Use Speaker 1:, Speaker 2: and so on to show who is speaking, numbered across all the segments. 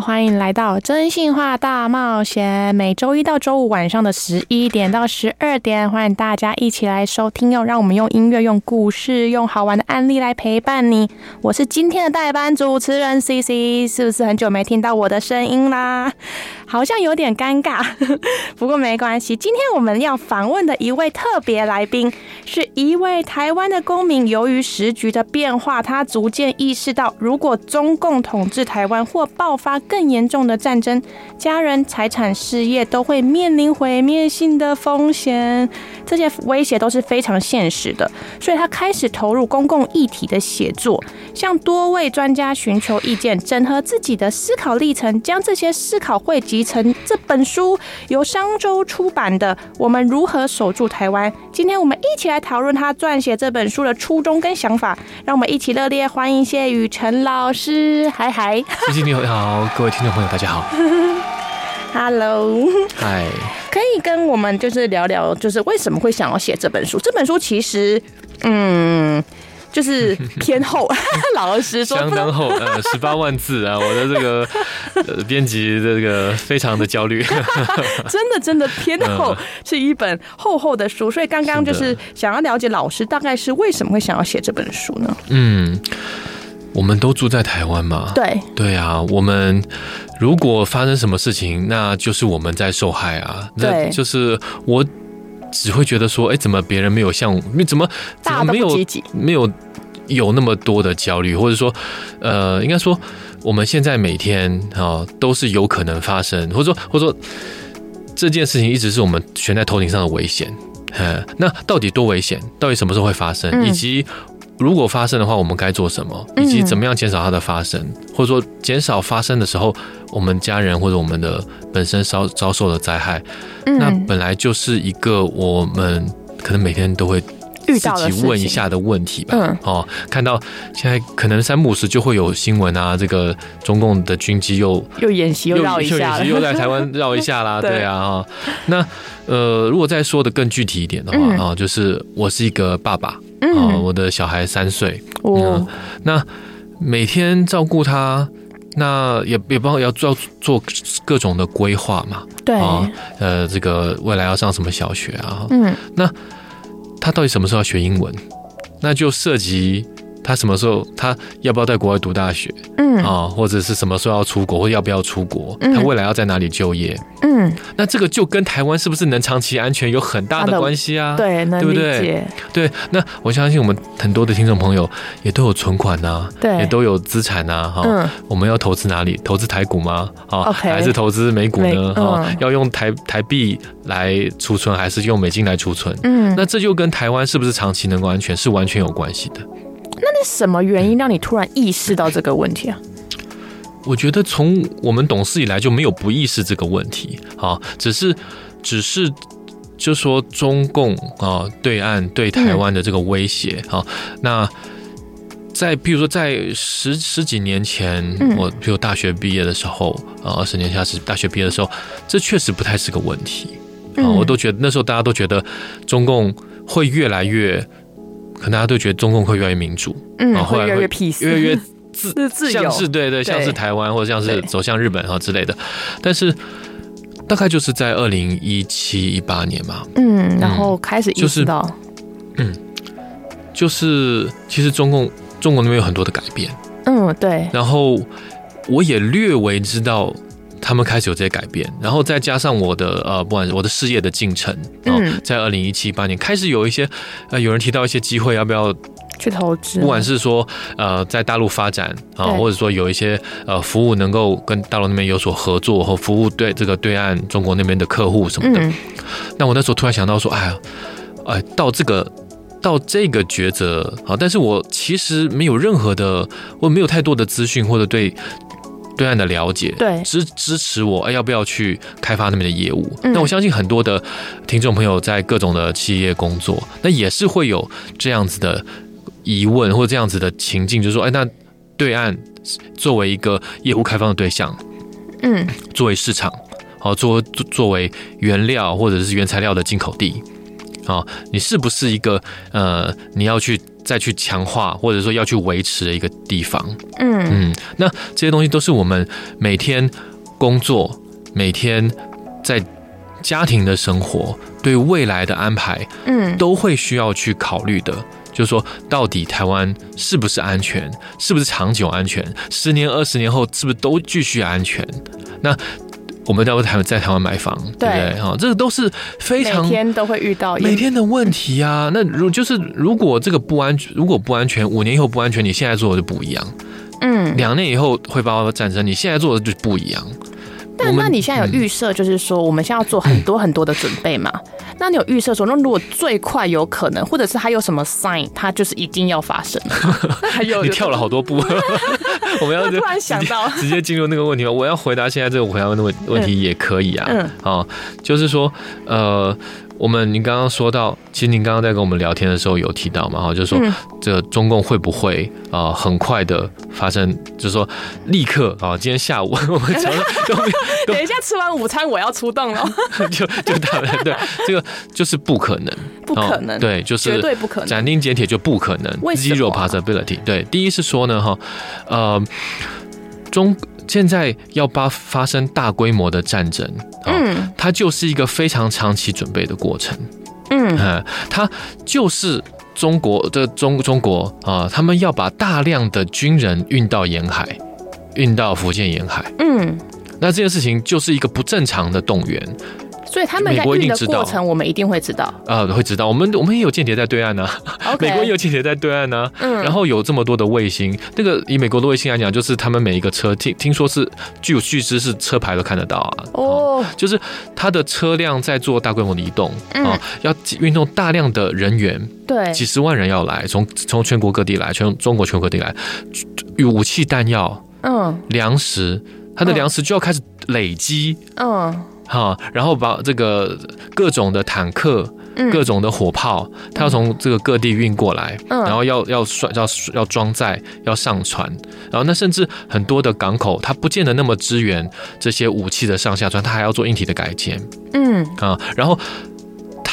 Speaker 1: 欢迎来到征信话大冒险。每周一到周五晚上的十一点到十二点，欢迎大家一起来收听哟。让我们用音乐、用故事、用好玩的案例来陪伴你。我是今天的代班主持人 CC，是不是很久没听到我的声音啦？好像有点尴尬，不过没关系。今天我们要访问的一位特别来宾，是一位台湾的公民。由于时局的变化，他逐渐意识到，如果中共统治台湾或爆发更严重的战争，家人、财产、事业都会面临毁灭性的风险。这些威胁都是非常现实的，所以他开始投入公共议题的写作，向多位专家寻求意见，整合自己的思考历程，将这些思考汇集。成这本书由商周出版的《我们如何守住台湾》，今天我们一起来讨论他撰写这本书的初衷跟想法。让我们一起热烈欢迎谢宇程老师，嗨嗨！
Speaker 2: 谢谢你好，各位听众朋友，大家好。
Speaker 1: Hello，
Speaker 2: 嗨
Speaker 1: 可以跟我们就是聊聊，就是为什么会想要写这本书？这本书其实，嗯。就是偏厚，老实说，
Speaker 2: 相当厚，呃，十八万字啊！我的这个呃编辑这个非常的焦虑，
Speaker 1: 真的真的偏厚，是一本厚厚的书。所以刚刚就是想要了解老师大概是为什么会想要写这本书呢？
Speaker 2: 嗯，我们都住在台湾嘛，
Speaker 1: 对对
Speaker 2: 啊，我们如果发生什么事情，那就是我们在受害啊，对，就是我。只会觉得说，哎，怎么别人没有像，怎么怎么没有没有有那么多的焦虑，或者说，呃，应该说我们现在每天啊都是有可能发生，或者说或者说这件事情一直是我们悬在头顶上的危险，嗯，那到底多危险？到底什么时候会发生？以及如果发生的话，我们该做什么？以及怎么样减少它的发生？或者说减少发生的时候，我们家人或者我们的本身遭遭受的灾害，那本来就是一个我们可能每天都会自己问一下的问题吧。嗯，哦，看到现在可能三不五时就会有新闻啊，这个中共的军机又
Speaker 1: 又演习又绕一下，
Speaker 2: 又在台湾绕一下啦。对啊，那呃，如果再说的更具体一点的话啊，就是我是一个爸爸。啊，我的小孩三岁，嗯，那每天照顾他，那也也包括要做做各种的规划嘛，
Speaker 1: 对，
Speaker 2: 呃，这个未来要上什么小学啊，嗯，那他到底什么时候要学英文？那就涉及。他什么时候？他要不要在国外读大学？嗯啊，或者是什么时候要出国，或要不要出国？他未来要在哪里就业？嗯，那这个就跟台湾是不是能长期安全有很大的关系啊？
Speaker 1: 对，对不对？
Speaker 2: 对，那我相信我们很多的听众朋友也都有存款呐，对，也都有资产呐，哈，我们要投资哪里？投资台股吗？啊，还是投资美股呢？哈，要用台台币来储存，还是用美金来储存？嗯，那这就跟台湾是不是长期能够安全是完全有关系的。
Speaker 1: 那你什么原因让你突然意识到这个问题啊？
Speaker 2: 我觉得从我们懂事以来就没有不意识这个问题啊，只是只是就说中共啊对岸对台湾的这个威胁啊。那在比如说在十十几年前，我比如大学毕业的时候呃，二十年下是大学毕业的时候，这确实不太是个问题啊。我都觉得那时候大家都觉得中共会越来越。可能大家都觉得中共会越来越民主，
Speaker 1: 嗯，会越来越 peace，
Speaker 2: 越来越自 自由，像是对对，像是台湾或者像是走向日本啊之类的。但是大概就是在二零一七一八年嘛，
Speaker 1: 嗯，然后开始意识到，
Speaker 2: 嗯，就是其实中共中国那边有很多的改变，
Speaker 1: 嗯，对。
Speaker 2: 然后我也略微知道。他们开始有这些改变，然后再加上我的呃，不管我的事业的进程，嗯，在二零一七八年开始有一些呃，有人提到一些机会，要不要
Speaker 1: 去投资？
Speaker 2: 不管是说呃，在大陆发展啊，或者说有一些呃服务能够跟大陆那边有所合作和服务对这个对岸中国那边的客户什么的。那我那时候突然想到说，哎呀，哎，到这个到这个抉择啊，但是我其实没有任何的，我没有太多的资讯或者对。对岸的了解，
Speaker 1: 对
Speaker 2: 支支持我，哎，要不要去开发那边的业务？嗯、那我相信很多的听众朋友在各种的企业工作，那也是会有这样子的疑问或者这样子的情境，就是说，哎，那对岸作为一个业务开放的对象，嗯，作为市场，好，作作为原料或者是原材料的进口地，啊，你是不是一个呃，你要去？再去强化，或者说要去维持的一个地方，嗯嗯，那这些东西都是我们每天工作、每天在家庭的生活、对未来的安排，嗯，都会需要去考虑的。就是说，到底台湾是不是安全？是不是长久安全？十年、二十年后是不是都继续安全？那。我们在台在台湾买房，对不对？哈，这个都是非常
Speaker 1: 每天都会遇到
Speaker 2: 每天的问题啊。那如就是如果这个不安全，如果不安全，五年以后不安全，你现在做的就不一样。嗯，两年以后会爆发战争，你现在做的就不一样。
Speaker 1: 但那你现在有预设，就是说我们现在要做很多很多的准备嘛？嗯、那你有预设说，那如果最快有可能，或者是还有什么 sign，它就是一定要发生？
Speaker 2: 还有你跳了好多步，我们要
Speaker 1: 突然想到
Speaker 2: 直接进入那个问题吗？我要回答现在这个我回答问的问问题也可以啊。嗯，啊，就是说，呃。我们您刚刚说到，其实您刚刚在跟我们聊天的时候有提到嘛，哈，就是说这个中共会不会啊很快的发生，就是说立刻啊，今天下午 我们讲了，
Speaker 1: 等一下吃完午餐我要出动 了，
Speaker 2: 就就打了，对，这个就是不可能，
Speaker 1: 不可能，
Speaker 2: 对，就是
Speaker 1: 绝对不可能，
Speaker 2: 斩钉截铁就不可能，zero possibility，对，第一是说呢，哈，呃，中。现在要发发生大规模的战争，嗯，它就是一个非常长期准备的过程，嗯，它就是中国的中中国啊，他们要把大量的军人运到沿海，运到福建沿海，嗯，那这件事情就是一个不正常的动员。
Speaker 1: 所以他们在运的过程，我们一定会知道。
Speaker 2: 啊，会知道。我们我们也有间谍在对岸呢。美国也有间谍在对岸呢。嗯。然后有这么多的卫星，那个以美国的卫星来讲，就是他们每一个车听听说是据有据知是车牌都看得到啊。哦。就是他的车辆在做大规模的移动啊，要运动大量的人员，对，几十万人要来，从从全国各地来，全中国全国各地来，武器弹药，嗯，粮食，他的粮食就要开始累积，嗯。哈，然后把这个各种的坦克、嗯、各种的火炮，它要从这个各地运过来，嗯、然后要要装要要装载，要上船，然后那甚至很多的港口，它不见得那么支援这些武器的上下船，它还要做硬体的改建，嗯。啊，然后。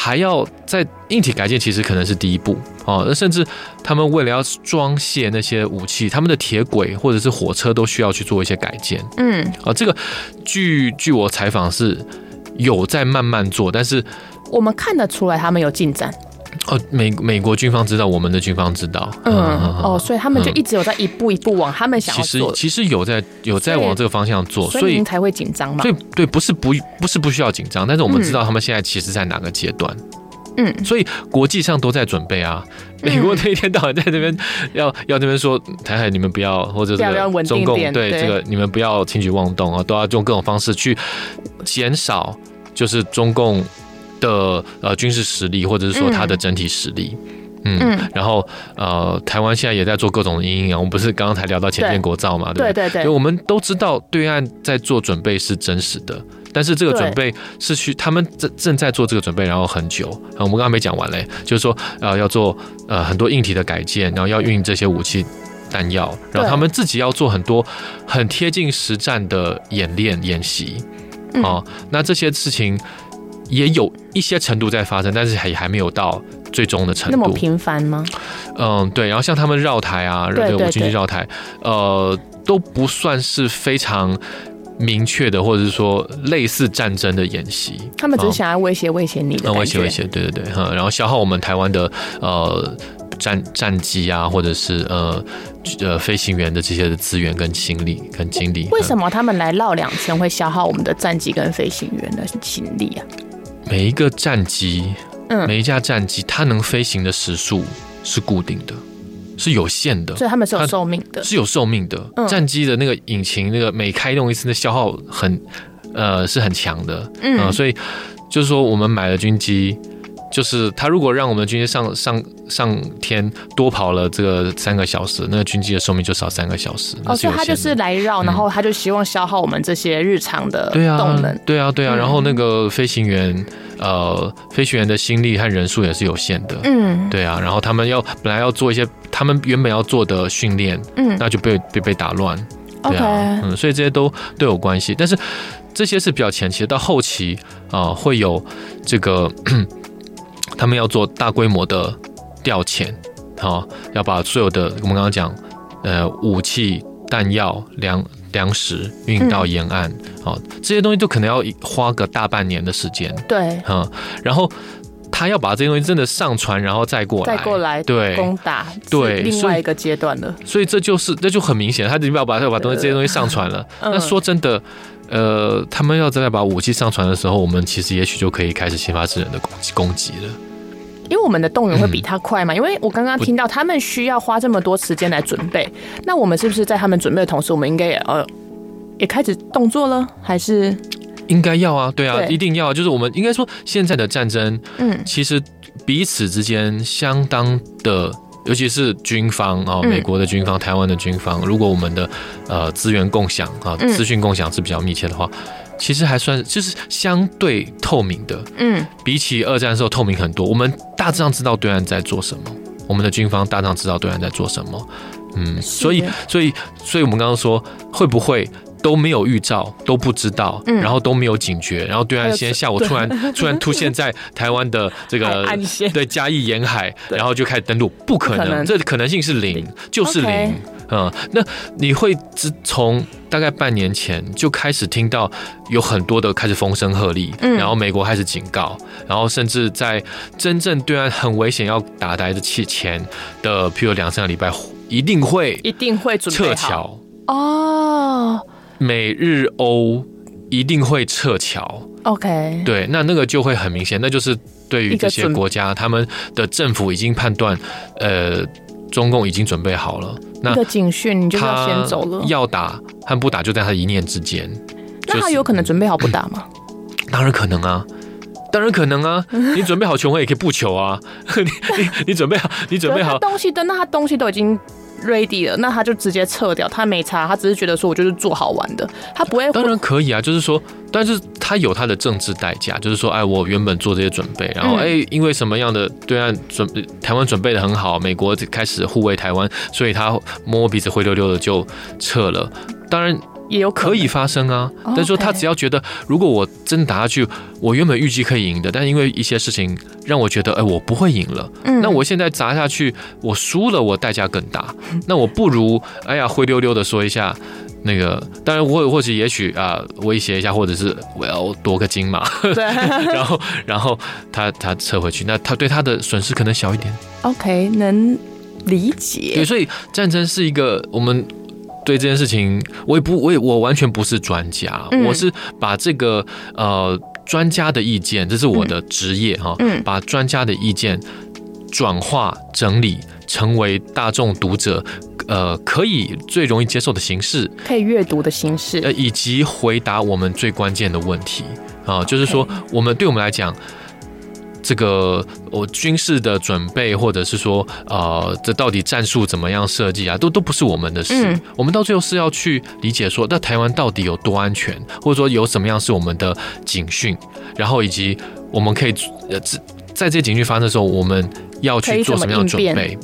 Speaker 2: 还要在硬体改建，其实可能是第一步哦。那甚至他们为了要装卸那些武器，他们的铁轨或者是火车都需要去做一些改建。嗯，啊，这个据据我采访是有在慢慢做，但是
Speaker 1: 我们看得出来他们有进展。
Speaker 2: 哦，美美国军方知道，我们的军方知道，嗯，
Speaker 1: 哦，所以他们就一直有在一步一步往他们想要做。
Speaker 2: 其实其实有在有在往这个方向做，所以您
Speaker 1: 才会紧张嘛。
Speaker 2: 所以对，不是不不是不需要紧张，但是我们知道他们现在其实在哪个阶段。嗯，所以国际上都在准备啊。美国那一天到晚在那边 要要那边说台海你们不要，或者这个中共对这个你们不要轻举妄动啊，都要用各种方式去减少，就是中共。的呃军事实力，或者是说它的整体实力，嗯，嗯。然后呃台湾现在也在做各种阴影啊，我们不是刚刚才聊到潜舰国造嘛，对不对？对对对，所以我们都知道对岸在做准备是真实的，但是这个准备是去他们正正在做这个准备，然后很久，我们刚刚没讲完嘞，就是说呃要做呃很多硬体的改建，然后要运这些武器弹药，然后他们自己要做很多很贴近实战的演练演习，哦，那这些事情。也有一些程度在发生，但是还还没有到最终的程度。
Speaker 1: 那么频繁吗？
Speaker 2: 嗯，对。然后像他们绕台啊，对对对，武军机绕台，呃，都不算是非常明确的，或者是说类似战争的演习。
Speaker 1: 他们只是想要威胁威胁你的，
Speaker 2: 威胁威胁，对对对，哈。然后消耗我们台湾的呃战战机啊，或者是呃呃飞行员的这些的资源跟心力跟精力。
Speaker 1: 为什么他们来绕两圈会消耗我们的战机跟飞行员的心力啊？
Speaker 2: 每一个战机，嗯，每一架战机，它能飞行的时速是固定的，是有限的，
Speaker 1: 所以他们是有寿命的，
Speaker 2: 是有寿命的。嗯、战机的那个引擎，那个每开动一次的消耗很，呃，是很强的，嗯、呃，所以就是说，我们买了军机，就是他如果让我们军机上上上天多跑了这个三个小时，那个军机的寿命就少三个小时。
Speaker 1: 哦，所以他就是来绕，然后他就希望消耗我们这些日常的动能。
Speaker 2: 对啊，对啊，对啊。然后那个飞行员，呃，飞行员的心力和人数也是有限的。嗯，对啊。然后他们要本来要做一些他们原本要做的训练，嗯，那就被被被打乱。对啊，嗯，所以这些都都有关系。但是这些是比较前期的，到后期啊，呃，会有这个。他们要做大规模的调遣，好，要把所有的我们刚刚讲，呃，武器、弹药、粮粮食运到沿岸，好，这些东西都可能要花个大半年的时间。
Speaker 1: 对，
Speaker 2: 嗯，然后他要把这些东西真的上传，然后再过来，
Speaker 1: 再过来，
Speaker 2: 对，
Speaker 1: 攻打，对，另外一个阶段了。
Speaker 2: 所以这就是，这就很明显，他就要把要把东西这些东西上传了。那说真的。呃，他们要再把武器上传的时候，我们其实也许就可以开始先发制人的攻击攻击了。
Speaker 1: 因为我们的动员会比他快嘛？嗯、因为我刚刚听到他们需要花这么多时间来准备，那我们是不是在他们准备的同时，我们应该也呃也开始动作了？还是
Speaker 2: 应该要啊？对啊，对一定要。就是我们应该说，现在的战争，嗯，其实彼此之间相当的。尤其是军方啊，美国的军方、台湾的军方，如果我们的呃资源共享啊、资讯共享是比较密切的话，其实还算就是相对透明的。嗯，比起二战的时候透明很多。我们大致上知道对岸在做什么，我们的军方大致上知道对岸在做什么。嗯，所以，所以，所以我们刚刚说会不会？都没有预兆，都不知道，然后都没有警觉，然后对岸先下午突然突然突现在台湾的这个对嘉义沿海，然后就开始登陆，不可能，这可能性是零，就是零。嗯，那你会自从大概半年前就开始听到有很多的开始风声鹤唳，然后美国开始警告，然后甚至在真正对岸很危险要打来的期前的，譬如两三个礼拜，一定会
Speaker 1: 一定会
Speaker 2: 撤侨。
Speaker 1: 哦。
Speaker 2: 美日欧一定会撤侨
Speaker 1: ，OK，
Speaker 2: 对，那那个就会很明显，那就是对于这些国家，他们的政府已经判断，呃，中共已经准备好了，那
Speaker 1: 个警讯你就要先走了，
Speaker 2: 要打和不打就在他一念之间。
Speaker 1: 那他有可能准备好不打吗？
Speaker 2: 当然可能啊，当然可能啊，你准备好求婚也可以不求啊，你你你准备好，你准备好
Speaker 1: 东西的，那他东西都已经。ready 了，那他就直接撤掉，他没差，他只是觉得说，我就是做好玩的，他不会。
Speaker 2: 当然可以啊，就是说，但是他有他的政治代价，就是说，哎，我原本做这些准备，然后哎，因为什么样的对岸准台湾准备的很好，美国开始护卫台湾，所以他摸鼻子灰溜溜的就撤了。当然。
Speaker 1: 也有可
Speaker 2: 以发生啊，但是说他只要觉得，如果我真打下去，我原本预计可以赢的，但是因为一些事情让我觉得，哎，我不会赢了。嗯，那我现在砸下去，我输了，我代价更大。那我不如，哎呀，灰溜溜的说一下，那个，当然或或许也许啊，威胁一下，或者是我要夺个金嘛。对，然后然后他他撤回去，那他对他的损失可能小一点。
Speaker 1: OK，能理解。
Speaker 2: 对，所以战争是一个我们。对这件事情，我也不，我也我完全不是专家，嗯、我是把这个呃专家的意见，这是我的职业哈，嗯。嗯、把专家的意见转化整理成为大众读者呃可以最容易接受的形式，
Speaker 1: 可以阅读的形式，
Speaker 2: 呃，以及回答我们最关键的问题。啊、呃，就是说我们对我们来讲。这个我军事的准备，或者是说，呃，这到底战术怎么样设计啊，都都不是我们的事。嗯、我们到最后是要去理解说，那台湾到底有多安全，或者说有什么样是我们的警讯，然后以及我们可以呃，在这些警讯发生的时候，我们要去做什么样的准备？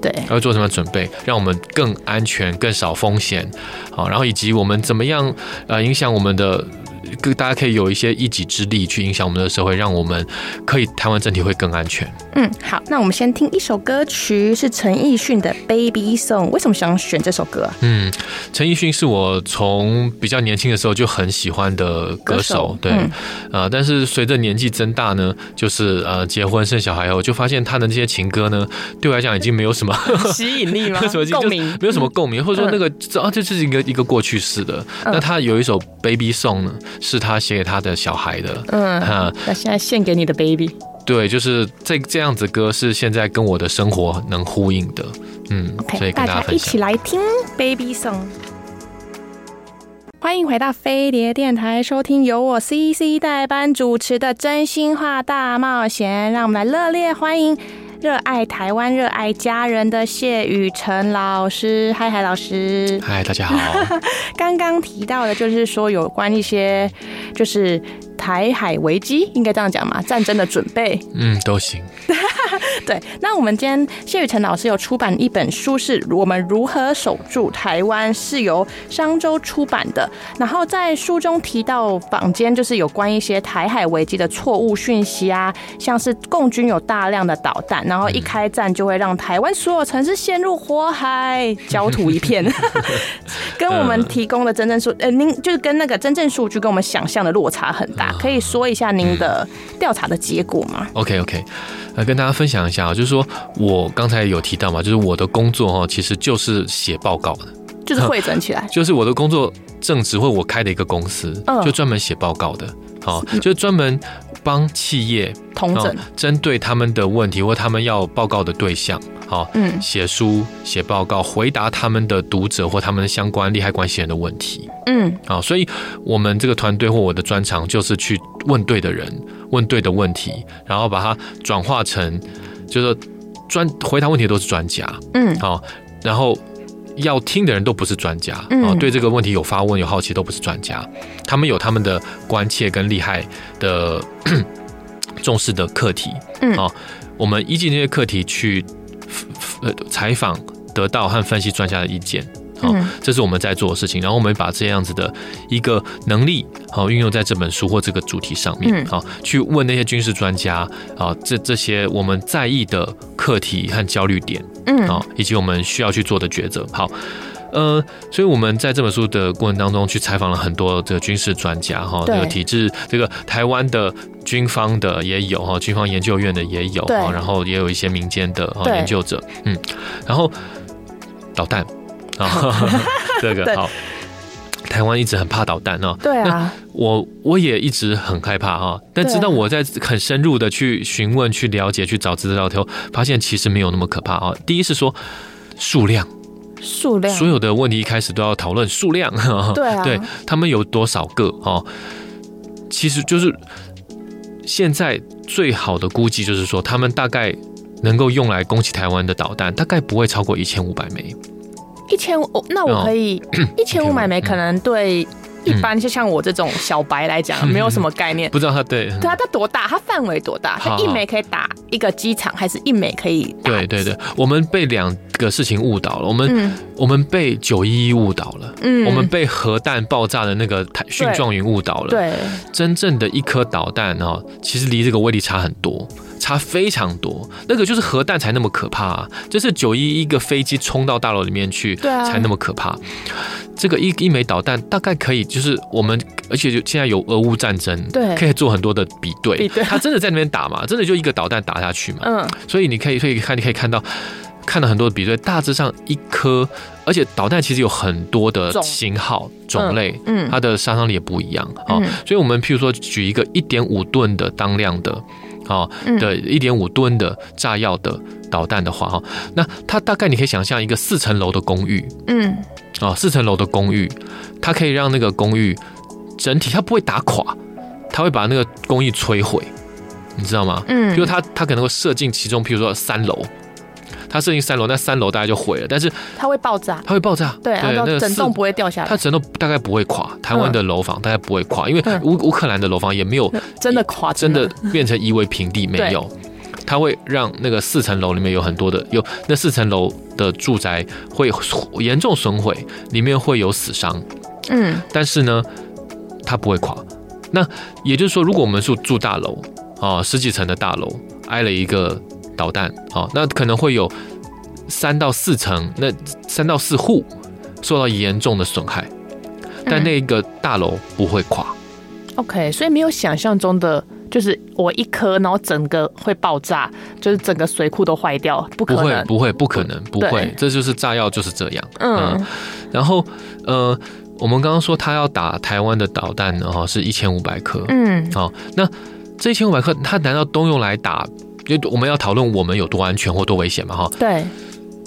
Speaker 1: 对，
Speaker 2: 要做什么样准备，让我们更安全、更少风险？好，然后以及我们怎么样呃影响我们的。大家可以有一些一己之力去影响我们的社会，让我们可以台湾整体会更安全。
Speaker 1: 嗯，好，那我们先听一首歌曲，是陈奕迅的《Baby Song》。为什么想选这首歌啊？
Speaker 2: 嗯，陈奕迅是我从比较年轻的时候就很喜欢的歌手，歌手对，啊、嗯呃，但是随着年纪增大呢，就是呃结婚生小孩后，就发现他的那些情歌呢，对我来讲已经没有什么
Speaker 1: 吸引力吗？共鸣，
Speaker 2: 没有什么共鸣，或者说那个啊，这是一个一个过去式的。嗯、那他有一首《Baby Song》呢？是他写给他的小孩的，嗯，
Speaker 1: 那现在献给你的 baby，
Speaker 2: 对，就是这这样子歌是现在跟我的生活能呼应的，嗯
Speaker 1: ，Okay, 所以跟大家分享，大家一起来听 baby song。欢迎回到飞碟电台，收听由我 CC 代班主持的《真心话大冒险》，让我们来热烈欢迎热爱台湾、热爱家人的谢宇辰老师。嗨海，老师！
Speaker 2: 嗨，大家好。
Speaker 1: 刚刚提到的就是说有关一些，就是。台海危机应该这样讲嘛？战争的准备，
Speaker 2: 嗯，都行。
Speaker 1: 对，那我们今天谢宇辰老师有出版一本书，是我们如何守住台湾，是由商周出版的。然后在书中提到坊间就是有关一些台海危机的错误讯息啊，像是共军有大量的导弹，然后一开战就会让台湾所有城市陷入火海，焦土一片，跟我们提供的真正数，呃，您就是跟那个真正数据跟我们想象的落差很大。可以说一下您的调查的结果吗
Speaker 2: ？OK OK，来跟大家分享一下啊，就是说我刚才有提到嘛，就是我的工作哈，其实就是写报告的，
Speaker 1: 就是汇整起来，
Speaker 2: 就是我的工作正职或我开的一个公司，就专门写报告的，好，就专门帮企业
Speaker 1: 统整，
Speaker 2: 针对他们的问题或他们要报告的对象。好，嗯，写书、写报告，回答他们的读者或他们相关利害关系人的问题，嗯，好，所以我们这个团队或我的专长就是去问对的人，问对的问题，然后把它转化成，就是专回答问题的都是专家，嗯，好，然后要听的人都不是专家，啊，对这个问题有发问、有好奇都不是专家，他们有他们的关切跟厉害的 重视的课题，嗯，啊，我们依据这些课题去。呃，采访得到和分析专家的意见，好，这是我们在做的事情。然后我们把这样子的一个能力，好，运用在这本书或这个主题上面，好，去问那些军事专家，啊，这这些我们在意的课题和焦虑点，嗯，好，以及我们需要去做的抉择，好。呃，所以我们在这本书的过程当中，去采访了很多这个军事专家哈，这个体制，这个台湾的军方的也有哈，军方研究院的也有，然后也有一些民间的研究者，嗯，然后导弹啊，这个好，台湾一直很怕导弹哦，
Speaker 1: 对啊，
Speaker 2: 我我也一直很害怕哈，但直到我在很深入的去询问、去了解、去找资料之后，发现其实没有那么可怕啊。第一是说数量。
Speaker 1: 数量，
Speaker 2: 所有的问题一开始都要讨论数量，
Speaker 1: 对啊，
Speaker 2: 对他们有多少个哦？其实就是现在最好的估计就是说，他们大概能够用来攻击台湾的导弹，大概不会超过一千五百枚。
Speaker 1: 一千五，那我可以 一千五买枚，可能对。一般就像我这种小白来讲，没有什么概念，
Speaker 2: 不知道它对
Speaker 1: 对啊，它多大？它范围多大？它一枚可以打一个机场，还是一枚可以？
Speaker 2: 对对对，我们被两个事情误导了。我们我们被九一一误导了，嗯，我们被核弹爆炸的那个蕈状云误导了。对，真正的一颗导弹哦，其实离这个威力差很多。差非常多，那个就是核弹才那么可怕啊！就是九一一个飞机冲到大楼里面去，才那么可怕。这个一一枚导弹大概可以，就是我们，而且就现在有俄乌战争，对，可以做很多的比对。他真的在那边打嘛？真的就一个导弹打下去嘛？嗯，所以你可以可以看，你可以看到看了很多的比对，大致上一颗，而且导弹其实有很多的型号种类，嗯，它的杀伤力也不一样啊。所以我们譬如说举一个一点五吨的当量的。好的，一点五吨的炸药的导弹的话，哈，那它大概你可以想象一个四层楼的公寓，嗯，啊，四层楼的公寓，它可以让那个公寓整体它不会打垮，它会把那个公寓摧毁，你知道吗？嗯，比如它它可能会射进其中，譬如说三楼。它设定三楼，那三楼大概就毁了。但是
Speaker 1: 它会爆炸，
Speaker 2: 它会爆炸，
Speaker 1: 对，对，那个整栋不会掉下来。
Speaker 2: 它整栋大概不会垮，台湾的楼房大概不会垮，因为乌乌克兰的楼房也没有
Speaker 1: 真的垮，
Speaker 2: 真的变成夷为平地，没有。它会让那个四层楼里面有很多的有那四层楼的住宅会严重损毁，里面会有死伤。嗯，但是呢，它不会垮。那也就是说，如果我们是住大楼啊，十几层的大楼挨了一个。导弹，好，那可能会有三到四层，那三到四户受到严重的损害，但那个大楼不会垮。
Speaker 1: OK，所以没有想象中的，就是我一颗，然后整个会爆炸，就是整个水库都坏掉，不可能，
Speaker 2: 不会，不可能，不会，这就是炸药就是这样。嗯，然后呃，我们刚刚说他要打台湾的导弹呢，哈，是一千五百颗。嗯，好，那这一千五百颗，他难道都用来打？因为我们要讨论我们有多安全或多危险嘛，哈。对。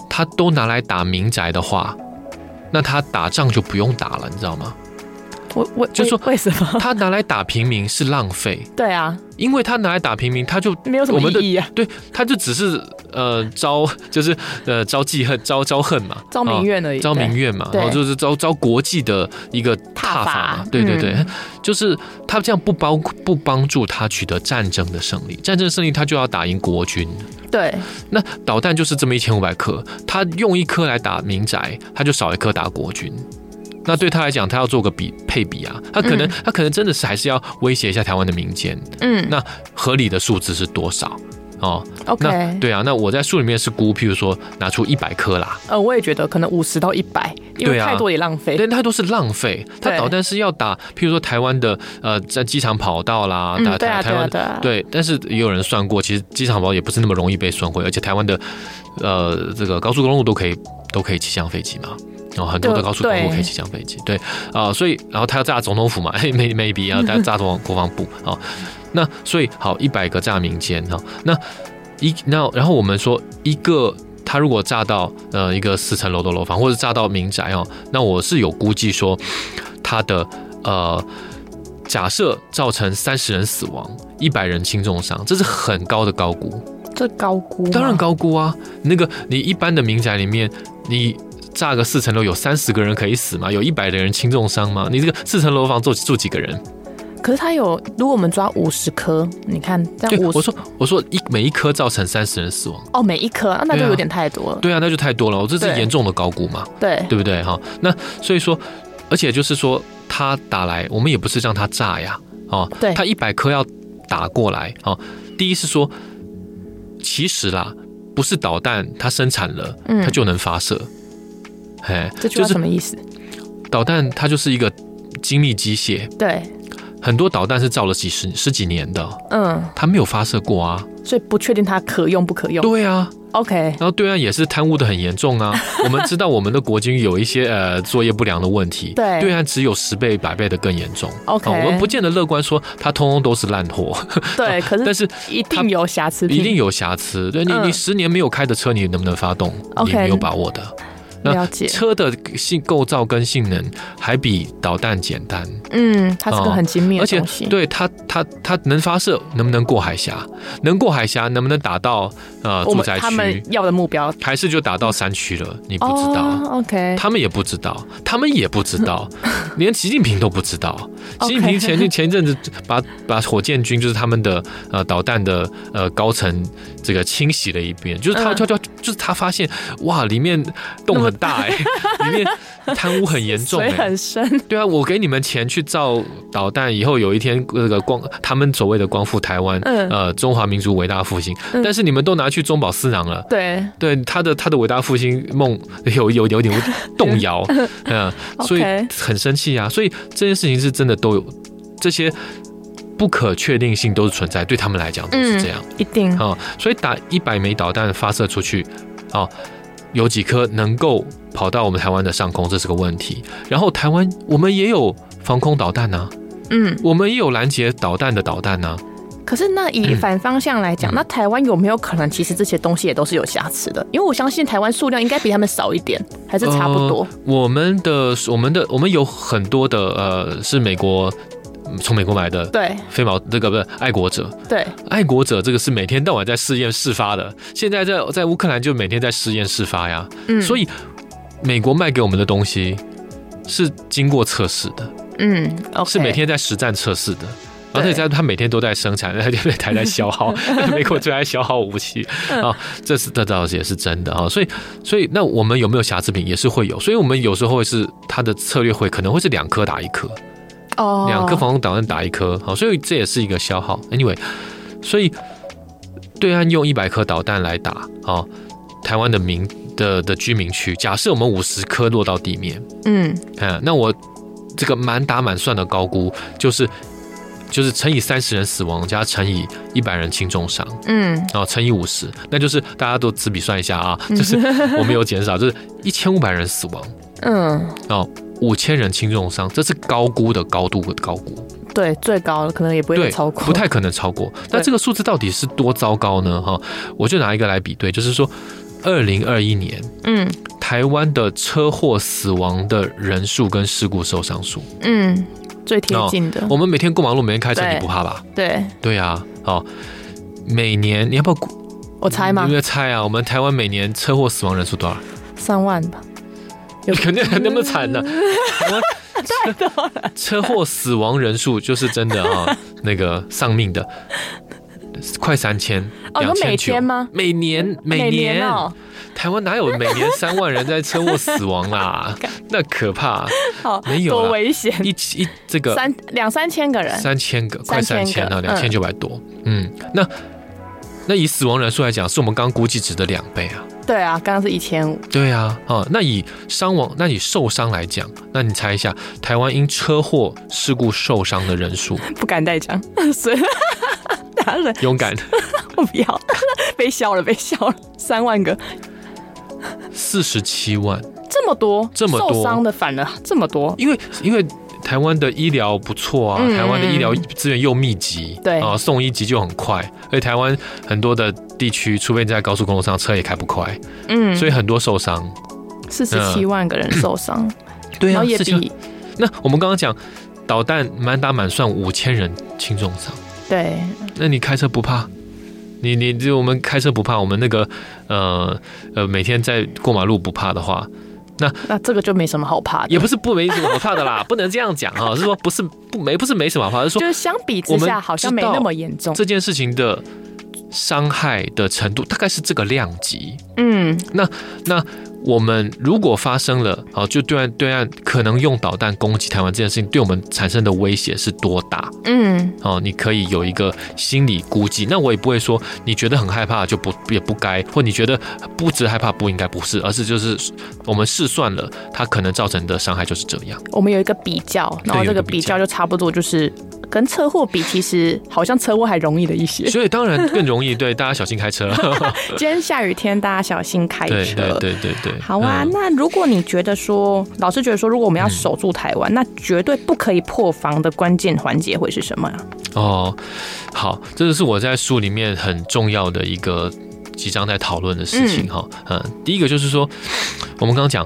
Speaker 2: 他都拿来打民宅的话，那他打仗就不用打了，你知道吗？
Speaker 1: 我我
Speaker 2: 就说
Speaker 1: 为什么
Speaker 2: 他拿来打平民是浪费？
Speaker 1: 对啊，
Speaker 2: 因为他拿来打平民，他就
Speaker 1: 没有什么意义啊。
Speaker 2: 对，他就只是呃招，就是呃招记恨，招招恨嘛，
Speaker 1: 招民怨而已，
Speaker 2: 招民怨嘛，然后就是招招国际的一个挞伐嘛。对对对，嗯、就是他这样不帮不帮助他取得战争的胜利，战争胜利他就要打赢国军。
Speaker 1: 对，
Speaker 2: 那导弹就是这么一千五百颗，他用一颗来打民宅，他就少一颗打国军。那对他来讲，他要做个比配比啊，他可能、嗯、他可能真的是还是要威胁一下台湾的民间。嗯，那合理的数字是多少？哦
Speaker 1: ，OK，
Speaker 2: 那对啊，那我在书里面是估，譬如说拿出一百颗啦。
Speaker 1: 呃，我也觉得可能五十到一百，因为太多也浪费。
Speaker 2: 对，太多是浪费。他导弹是要打，譬如说台湾的呃，在机场跑道啦，打台台湾的。对，但是也有人算过，其实机场跑道也不是那么容易被损毁，而且台湾的呃这个高速公路都可以都可以起降飞机嘛。哦，很多的高速公路可以起降飞机，对啊、呃，所以然后他要炸总统府嘛，maybe maybe 啊，他要炸国国防部啊，那所以好一百个炸民间哈，那一那然后我们说一个他如果炸到呃一个四层楼的楼房或者炸到民宅哦，那我是有估计说他的呃假设造成三十人死亡，一百人轻重伤，这是很高的高估，
Speaker 1: 这高估
Speaker 2: 当然高估啊，那个你一般的民宅里面你。炸个四层楼，有三十个人可以死吗？有一百的人轻重伤吗？你这个四层楼房住住几个人？
Speaker 1: 可是他有，如果我们抓五十颗，你看这样五，
Speaker 2: 我说我说一每一颗造成三十人死亡
Speaker 1: 哦，每一颗啊那就有点太多了。
Speaker 2: 对啊，对啊，那就太多了，我这是严重的高估嘛，
Speaker 1: 对
Speaker 2: 对不对哈？那所以说，而且就是说他打来，我们也不是让他炸呀，哦，对，他一百颗要打过来哦。第一是说，其实啦，不是导弹它生产了，它就能发射。嗯哎，
Speaker 1: 这句话什么意思？
Speaker 2: 导弹它就是一个精密机械，
Speaker 1: 对，
Speaker 2: 很多导弹是造了几十十几年的，嗯，它没有发射过啊，
Speaker 1: 所以不确定它可用不可用。
Speaker 2: 对啊
Speaker 1: ，OK，
Speaker 2: 然后对岸也是贪污的很严重啊。我们知道我们的国军有一些呃作业不良的问题，
Speaker 1: 对，
Speaker 2: 对岸只有十倍百倍的更严重。
Speaker 1: OK，
Speaker 2: 我们不见得乐观说它通通都是烂货，
Speaker 1: 对，可是
Speaker 2: 但是
Speaker 1: 一定有瑕疵，
Speaker 2: 一定有瑕疵。对你，你十年没有开的车，你能不能发动？你没有把握的。
Speaker 1: 了解，
Speaker 2: 车的性构造跟性能还比导弹简单。
Speaker 1: 嗯，它是个很精密的东西。
Speaker 2: 而且，对它，它，它能发射，能不能过海峡？能过海峡，能不能打到呃住宅区？
Speaker 1: 他们要的目标
Speaker 2: 还是就打到山区了？你不知道。
Speaker 1: OK，
Speaker 2: 他们也不知道，他们也不知道，连习近平都不知道。习近平前前一阵子把把火箭军就是他们的呃导弹的呃高层这个清洗了一遍，就是他就就就是他发现哇里面动很大哎，里面贪污很严重，
Speaker 1: 水很深。
Speaker 2: 对啊，我给你们钱去造导弹，以后有一天那个光，他们所谓的光复台湾，呃，中华民族伟大复兴，但是你们都拿去中饱私囊了。对，对，他的他的伟大复兴梦有有有点 动摇，嗯，所以很生气啊。所以这件事情是真的都有这些不可确定性都是存在，对他们来讲都是这样，
Speaker 1: 一定
Speaker 2: 啊。所以打一百枚导弹发射出去，啊。有几颗能够跑到我们台湾的上空，这是个问题。然后台湾我们也有防空导弹呢，嗯，我们也有拦截导弹的导弹呢。
Speaker 1: 可是那以反方向来讲，嗯、那台湾有没有可能其实这些东西也都是有瑕疵的？因为我相信台湾数量应该比他们少一点，还是差不多。
Speaker 2: 呃、我们的我们的我们有很多的呃，是美国。从美国买的，
Speaker 1: 对，
Speaker 2: 飞毛这个不是爱国者，
Speaker 1: 对，
Speaker 2: 爱国者这个是每天到晚在试验试发的，现在在在乌克兰就每天在试验试发呀，嗯，所以美国卖给我们的东西是经过测试的，
Speaker 1: 嗯，okay，
Speaker 2: 是每天在实战测试的，而且在他每天都在生产，他就还在消耗，美国就在消耗武器。啊，这是这倒是也是真的啊，所以所以那我们有没有瑕疵品也是会有，所以我们有时候是他的策略会可能会是两颗打一颗。哦，两颗防空导弹打一颗，好，所以这也是一个消耗。Anyway，所以对岸用一百颗导弹来打，好，台湾的民的的居民区，假设我们五十颗落到地面，嗯，啊，那我这个满打满算的高估，就是就是乘以三十人死亡加乘以一百人轻重伤，嗯，然后乘以五十，那就是大家都自笔算一下啊，就是我没有减少，就是一千五百人死亡，嗯，哦。五千人轻重伤，这是高估的高度的高估。
Speaker 1: 对，最高的可能也不会超过，
Speaker 2: 不太可能超过。那这个数字到底是多糟糕呢？哈，我就拿一个来比对，就是说，二零二一年，嗯，台湾的车祸死亡的人数跟事故受伤数，嗯，
Speaker 1: 最贴近的。
Speaker 2: 我们每天过马路，每天开车，你不怕吧？
Speaker 1: 对
Speaker 2: 对呀，哦，每年你要不要？
Speaker 1: 我猜吗？
Speaker 2: 你要猜啊！我们台湾每年车祸死亡人数多少？
Speaker 1: 三万吧。
Speaker 2: 肯定那么惨呢？太多了。车祸死亡人数就是真的啊，那个丧命的快三千，两千九吗？每年每年哦，台湾哪有每年三万人在车祸死亡啦？那可怕，
Speaker 1: 好，
Speaker 2: 没有
Speaker 1: 多危险！
Speaker 2: 一一这个
Speaker 1: 三两三千个人，
Speaker 2: 三千个，快三千了，两千九百多。嗯，那那以死亡人数来讲，是我们刚估计值的两倍啊。
Speaker 1: 对啊，刚刚是一千五。
Speaker 2: 对啊，哦，那以伤亡，那以受伤来讲，那你猜一下，台湾因车祸事故受伤的人数？
Speaker 1: 不敢再讲，是哪 人？
Speaker 2: 勇敢，
Speaker 1: 我不要，被笑了，被笑了，三万个，
Speaker 2: 四十七万，
Speaker 1: 这么多，
Speaker 2: 这么多
Speaker 1: 受伤的反而这么多，
Speaker 2: 因为因为。台湾的医疗不错啊，台湾的医疗资源又密集，
Speaker 1: 对
Speaker 2: 啊，送医急救很快。而且台湾很多的地区，除非你在高速公路上，车也开不快，嗯，所以很多受伤，
Speaker 1: 四十七万个人受伤，
Speaker 2: 对啊，也比那我们刚刚讲导弹满打满算五千人轻重伤，
Speaker 1: 对，
Speaker 2: 那你开车不怕？你你就我们开车不怕，我们那个呃呃每天在过马路不怕的话。那
Speaker 1: 那这个就没什么好怕的，
Speaker 2: 也不是不没什么好怕的啦，不能这样讲啊，是说不是不没不是没什么好怕，是说
Speaker 1: 就是相比之下好像没那么严重。
Speaker 2: 这件事情的伤害的程度大概是这个量级，
Speaker 1: 嗯，
Speaker 2: 那那。我们如果发生了，哦，就对岸对岸可能用导弹攻击台湾这件事情，对我们产生的威胁是多大？
Speaker 1: 嗯，
Speaker 2: 哦，你可以有一个心理估计。那我也不会说你觉得很害怕就不也不该，或你觉得不值害怕不应该，不是，而是就是我们试算了，它可能造成的伤害就是这样。
Speaker 1: 我们有一个比较，然后这个比较就差不多就是。跟车祸比，其实好像车祸还容易了一些，
Speaker 2: 所以当然更容易。对，大家小心开车。
Speaker 1: 今天下雨天，大家小心开车。
Speaker 2: 对对对对对。
Speaker 1: 好啊，嗯、那如果你觉得说，老师觉得说，如果我们要守住台湾，嗯、那绝对不可以破防的关键环节会是什么啊？
Speaker 2: 哦，好，这就是我在书里面很重要的一个即将在讨论的事情哈。嗯，嗯，第一个就是说，我们刚刚讲，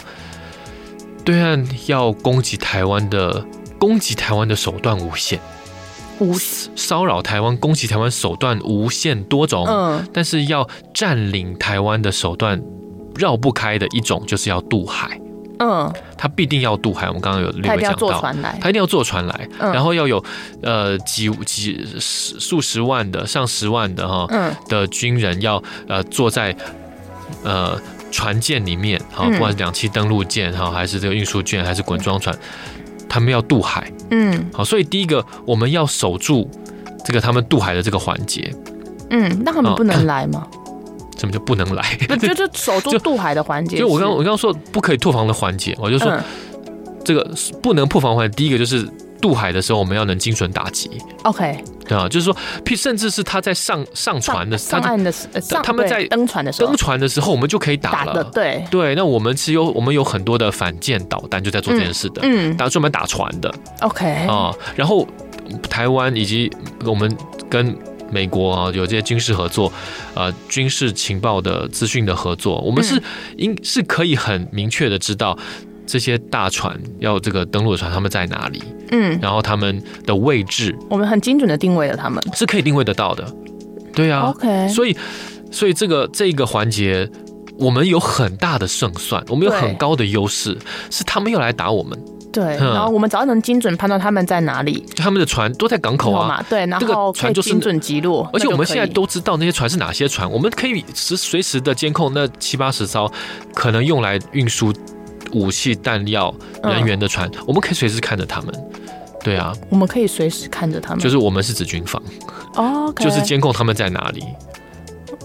Speaker 2: 对岸要攻击台湾的攻击台湾的手段无限。
Speaker 1: 无
Speaker 2: 骚扰台湾、攻击台湾手段无限多种，嗯，但是要占领台湾的手段绕不开的一种，就是要渡海，
Speaker 1: 嗯，
Speaker 2: 他必定要渡海。我们刚刚有略微讲到，他一定要坐船来，他一定要坐船来，嗯，然后要有呃几几数十万的、上十万的哈，嗯，的军人要呃坐在呃船舰里面，哈，不管是两栖登陆舰哈，还是这个运输舰，还是滚装船。他们要渡海，
Speaker 1: 嗯，
Speaker 2: 好，所以第一个我们要守住这个他们渡海的这个环节，
Speaker 1: 嗯，那他们不能来吗？
Speaker 2: 怎么就不能来？
Speaker 1: 就就守住 渡海的环节。
Speaker 2: 就我刚我刚刚说不可以破防的环节，我就说这个不能破防环节。第一个就是渡海的时候，我们要能精准打击。
Speaker 1: OK。
Speaker 2: 对啊，就是说，甚至是他在上上船的
Speaker 1: 上岸的，
Speaker 2: 他们在
Speaker 1: 登船的时候，
Speaker 2: 登船的时候，我们就可以打了。
Speaker 1: 对
Speaker 2: 对，那我们是有我们有很多的反舰导弹就在做这件事的，嗯，打专门打船的。
Speaker 1: OK
Speaker 2: 啊，然后台湾以及我们跟美国啊有这些军事合作，呃，军事情报的资讯的合作，我们是应是可以很明确的知道。这些大船要这个登陆的船，他们在哪里？
Speaker 1: 嗯，
Speaker 2: 然后他们的位置，
Speaker 1: 我们很精准的定位了他们，
Speaker 2: 是可以定位得到的。对啊
Speaker 1: ，OK。
Speaker 2: 所以，所以这个这一个环节，我们有很大的胜算，我们有很高的优势，是他们要来打我们。
Speaker 1: 对，然后我们只要能精准判断他们在哪里，
Speaker 2: 他们的船都在港口啊，
Speaker 1: 对，然后这个船就是精准击落，
Speaker 2: 而且我们现在都知道那些船是哪些船，我们可以随随时的监控那七八十艘可能用来运输。武器、弹药、人员的船，嗯、我们可以随时看着他们。对啊，
Speaker 1: 我们可以随时看着他们。
Speaker 2: 就是我们是指军方
Speaker 1: 哦，okay、
Speaker 2: 就是监控他们在哪里。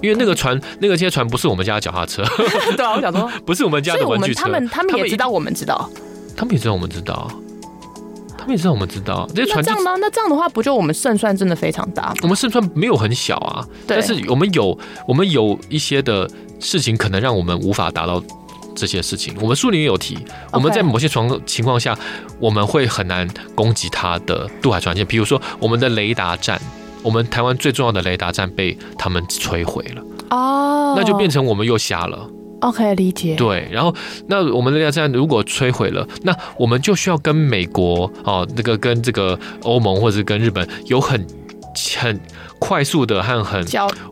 Speaker 2: 因为那个船，那个这些船不是我们家的脚踏车。
Speaker 1: 对啊，我想说，
Speaker 2: 不是我们家的文具车。
Speaker 1: 他们他们也知道我们知道，
Speaker 2: 他们也知道我们知道，他们也知道我们知道。这些船
Speaker 1: 这样吗？那这样的话，不就我们胜算真的非常大？
Speaker 2: 我们胜算没有很小啊，但是我们有我们有一些的事情，可能让我们无法达到。这些事情，我们书里面有提。我们在某些情情况下，我们会很难攻击他的渡海船舰。比如说，我们的雷达站，我们台湾最重要的雷达站被他们摧毁了。哦，那就变成我们又瞎了。
Speaker 1: OK，理解。
Speaker 2: 对，然后那我们的雷达站如果摧毁了，那我们就需要跟美国哦，那个跟这个欧盟或者是跟日本有很很快速的和很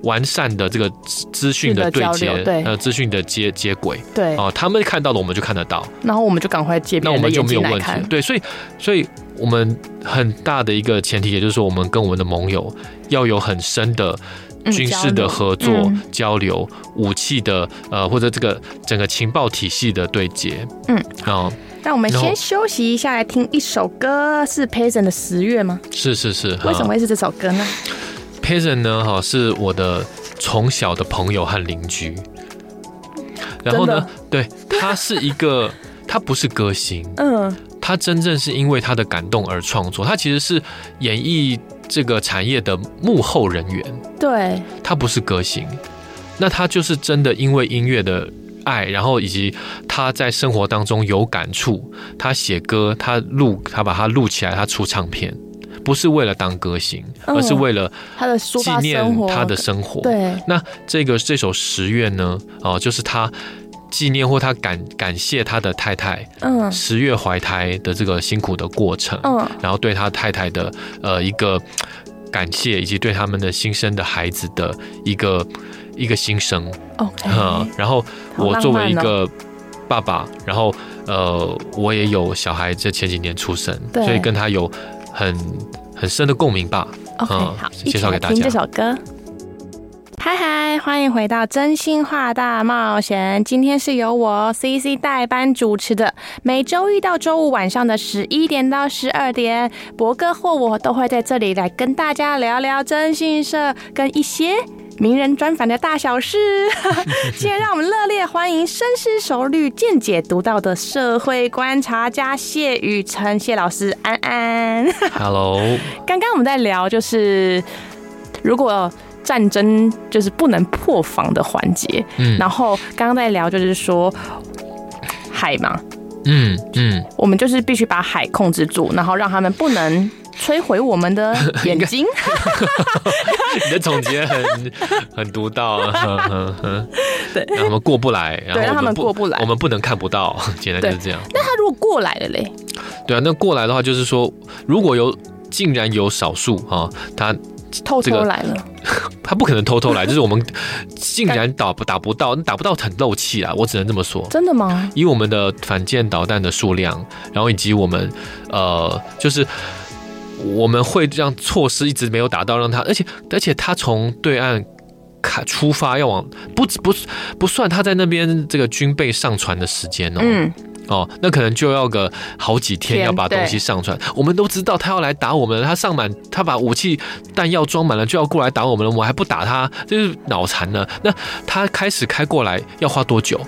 Speaker 2: 完善的这个资讯的对接，对，呃，资讯的接接轨，
Speaker 1: 对，
Speaker 2: 哦，他们看到了，我们就看得到，
Speaker 1: 然后我们就赶快接，
Speaker 2: 那我们就没有问题。对，所以，所以我们很大的一个前提，也就是说，我们跟我们的盟友要有很深的。军事的合作、嗯、交流、武器的呃，或者这个整个情报体系的对接，嗯，好，
Speaker 1: 那我们先休息一下，来听一首歌，是 Peasant 的十月吗？
Speaker 2: 是是是，
Speaker 1: 为什么会是这首歌呢
Speaker 2: ？Peasant 呢，哈，是我的从小的朋友和邻居，然后呢，对，他是一个，他不是歌星，嗯，他真正是因为他的感动而创作，他其实是演绎。这个产业的幕后人员，
Speaker 1: 对，
Speaker 2: 他不是歌星，那他就是真的因为音乐的爱，然后以及他在生活当中有感触，他写歌，他录，他把它录起来，他出唱片，不是为了当歌星，而是为了他的纪念他的生活。
Speaker 1: 对，
Speaker 2: 那这个这首十月呢，哦，就是他。纪念或他感感谢他的太太，嗯，十月怀胎的这个辛苦的过程，嗯，然后对他太太的呃一个感谢，以及对他们的新生的孩子的一个一个心声
Speaker 1: ，OK，
Speaker 2: 嗯，然后我作为一个爸爸，然后呃我也有小孩，这前几年出生，所以跟他有很很深的共鸣吧
Speaker 1: ，OK，好，
Speaker 2: 介绍给大家。
Speaker 1: 听这首歌。欢迎回到真心话大冒险。今天是由我 CC 代班主持的，每周一到周五晚上的十一点到十二点，博哥或我都会在这里来跟大家聊聊征信社跟一些名人专访的大小事。今天让我们热烈欢迎深思熟虑、见解独到的社会观察家谢宇程谢老师，安安。
Speaker 2: Hello，
Speaker 1: 刚刚我们在聊，就是如果。战争就是不能破防的环节，嗯，然后刚刚在聊就是说海嘛，
Speaker 2: 嗯嗯，
Speaker 1: 我们就是必须把海控制住，然后让他们不能摧毁我们的 眼睛。
Speaker 2: 你的总结很很独到啊，
Speaker 1: 对，
Speaker 2: 让他们过不来，然后
Speaker 1: 让他们过不来，
Speaker 2: 我们不能看不到，简单就是这样。
Speaker 1: 那他如果过来了嘞？
Speaker 2: 对啊，那过来的话就是说，如果有竟然有少数啊，他。
Speaker 1: 偷偷来了，
Speaker 2: 他不可能偷偷来，就是我们竟然打不打不到，打不到很漏气啊！我只能这么说。
Speaker 1: 真的吗？
Speaker 2: 以我们的反舰导弹的数量，然后以及我们呃，就是我们会这样措施一直没有打到，让他，而且而且他从对岸开出发要往不不不算他在那边这个军备上船的时间哦。嗯。哦，那可能就要个好几天要把东西上传。我们都知道他要来打我们，他上满，他把武器弹药装满了，就要过来打我们了。我们还不打他，就是脑残呢。那他开始开过来要花多久？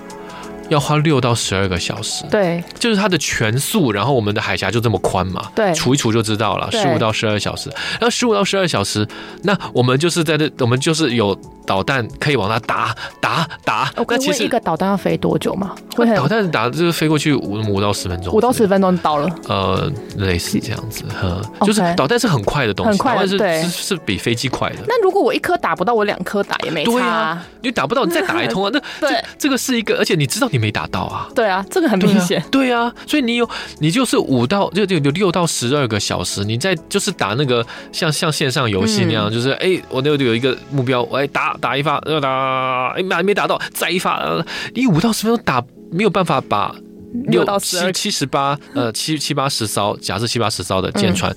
Speaker 2: 要花六到十二个小时，
Speaker 1: 对，
Speaker 2: 就是它的全速，然后我们的海峡就这么宽嘛，
Speaker 1: 对，
Speaker 2: 除一除就知道了，十五到十二小时，然后十五到十二小时，那我们就是在这，我们就是有导弹可以往那打打打。
Speaker 1: 那其实一个导弹要飞多久吗？会
Speaker 2: 导弹打就是飞过去五五到十分钟，
Speaker 1: 五到十分钟到了，
Speaker 2: 呃，类似这样子，呵，就是导弹是很快的东西，
Speaker 1: 很快是
Speaker 2: 是是比飞机快的。
Speaker 1: 那如果我一颗打不到，我两颗打也没差，对啊，
Speaker 2: 你打不到，你再打一通啊，那这，这个是一个，而且你知道。你没打到啊？
Speaker 1: 对啊，这个很明显。
Speaker 2: 对啊，所以你有你就是五到就就有六到十二个小时，你在就是打那个像像线上游戏那样，就是哎，我那有一个目标，我哎打打一发，又打，哎没没打到，再一发，你五到十分钟打没有办法把六到七七十八呃七七八十艘，假设七八十艘的舰船，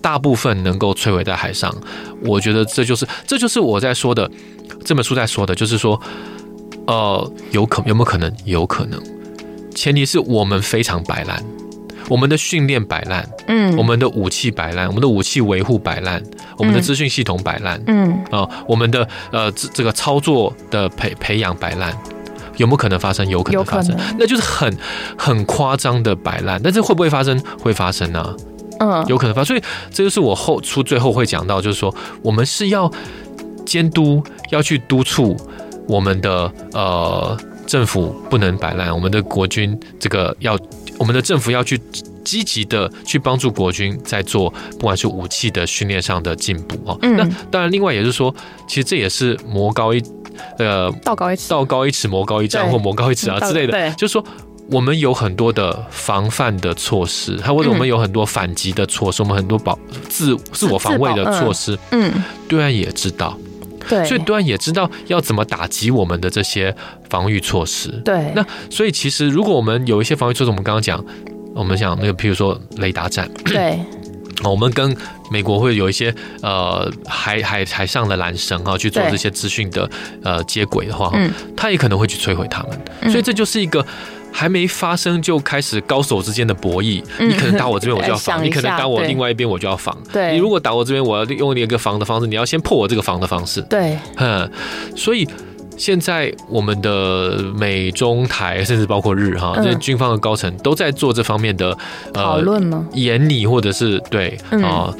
Speaker 2: 大部分能够摧毁在海上。我觉得这就是这就是我在说的这本书在说的，就是说。呃，有可有没有可能？有可能，前提是我们非常摆烂，我们的训练摆烂，嗯，我们的武器摆烂，我们的武器维护摆烂，我们的资讯系统摆烂，嗯，啊、呃，我们的呃这这个操作的培培养摆烂，有没有可能发生？有可能。发生，那就是很很夸张的摆烂，但是会不会发生？会发生啊，嗯，有可能发生，所以这就是我后出最后会讲到，就是说我们是要监督，要去督促。我们的呃政府不能摆烂，我们的国军这个要，我们的政府要去积极的去帮助国军在做不管是武器的训练上的进步哦。嗯。那当然，另外也是说，其实这也是魔高一呃，
Speaker 1: 道高一尺，
Speaker 2: 道高一尺，魔高一丈，或魔高一尺啊之类的。对，就是说我们有很多的防范的措施，还或者我们有很多反击的措施，我们很多保自自我防卫的措施。嗯，对岸也知道。对，所以对岸也知道要怎么打击我们的这些防御措施。
Speaker 1: 对，
Speaker 2: 那所以其实如果我们有一些防御措施，我们刚刚讲，我们想那个，譬如说雷达站，
Speaker 1: 对，
Speaker 2: 我们跟美国会有一些呃海海海上的缆绳啊去做这些资讯的呃接轨的话，嗯，他也可能会去摧毁他们。所以这就是一个。还没发生就开始高手之间的博弈，你可能打我这边，我就要防；你可能打我另外一边，我就要防。
Speaker 1: 对，
Speaker 2: 你如果打我这边，我要用一个防的方式，你要先破我这个防的方式。
Speaker 1: 对，
Speaker 2: 嗯，所以现在我们的美中台，甚至包括日哈，这些军方的高层都在做这方面的
Speaker 1: 讨论吗？
Speaker 2: 演你或者是对啊，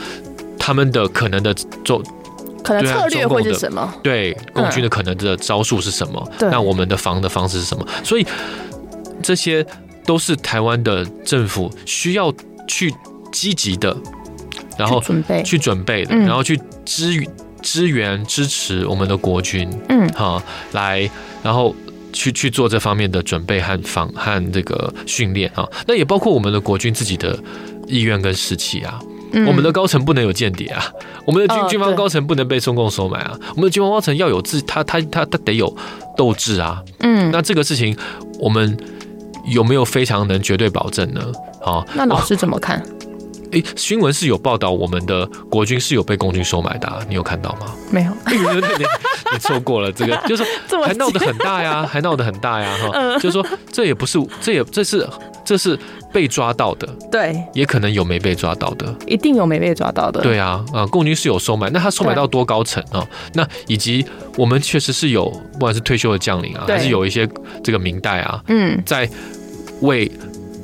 Speaker 2: 他们的可能的做
Speaker 1: 可能策略会是什么？
Speaker 2: 对，共军的可能的招数是什么？那我们的防的方式是什么？所以。这些都是台湾的政府需要去积极的，然后准备去准备的，然后去支援、支援、支持我们的国军，嗯，哈，来，然后去去做这方面的准备和防和这个训练啊。那也包括我们的国军自己的意愿跟士气啊。我们的高层不能有间谍啊，我们的军军方高层不能被中共收买啊，我们的军方高层要有自他他他他得有斗志啊。嗯，那这个事情我们。有没有非常能绝对保证呢？好，
Speaker 1: 那老师怎么看？
Speaker 2: 哎、哦，新闻是有报道，我们的国军是有被共军收买的、啊，你有看到吗？
Speaker 1: 没有，
Speaker 2: 你错过了这个，就是说还闹得很大呀，还闹得很大呀，哈、嗯，就是说这也不是，这也这是这是被抓到的，
Speaker 1: 对，
Speaker 2: 也可能有没被抓到的，
Speaker 1: 一定有没被抓到的，
Speaker 2: 对啊，啊，共军是有收买，那他收买到多高层啊？那以及我们确实是有，不管是退休的将领啊，还是有一些这个明代啊，嗯，在。为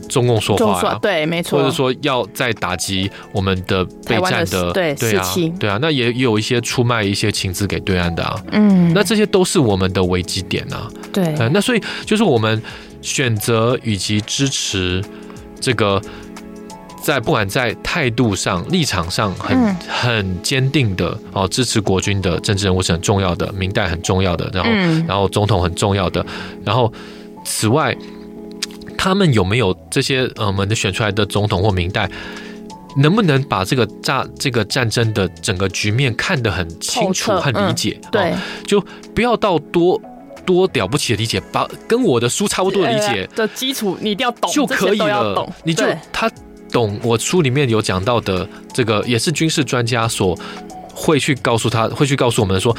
Speaker 2: 中共说话、啊，
Speaker 1: 对，没错，
Speaker 2: 或者说要再打击我们的备战的，
Speaker 1: 对对啊，
Speaker 2: 对啊，那也有一些出卖一些情资给对岸的啊，嗯，那这些都是我们的危机点啊，
Speaker 1: 对，
Speaker 2: 那所以就是我们选择以及支持这个，在不管在态度上、立场上很、嗯、很坚定的哦，支持国军的政治人物是很重要的，明代很重要的，然后、嗯、然后总统很重要的，然后此外。他们有没有这些呃，我们的选出来的总统或明代，能不能把这个战这个战争的整个局面看得很清楚和理解？
Speaker 1: 嗯、对，
Speaker 2: 就不要到多多了不起的理解，把跟我的书差不多的理解
Speaker 1: 的基础，你一定要懂
Speaker 2: 就可以了。你就他懂我书里面有讲到的这个，也是军事专家所会去告诉他，会去告诉我们说。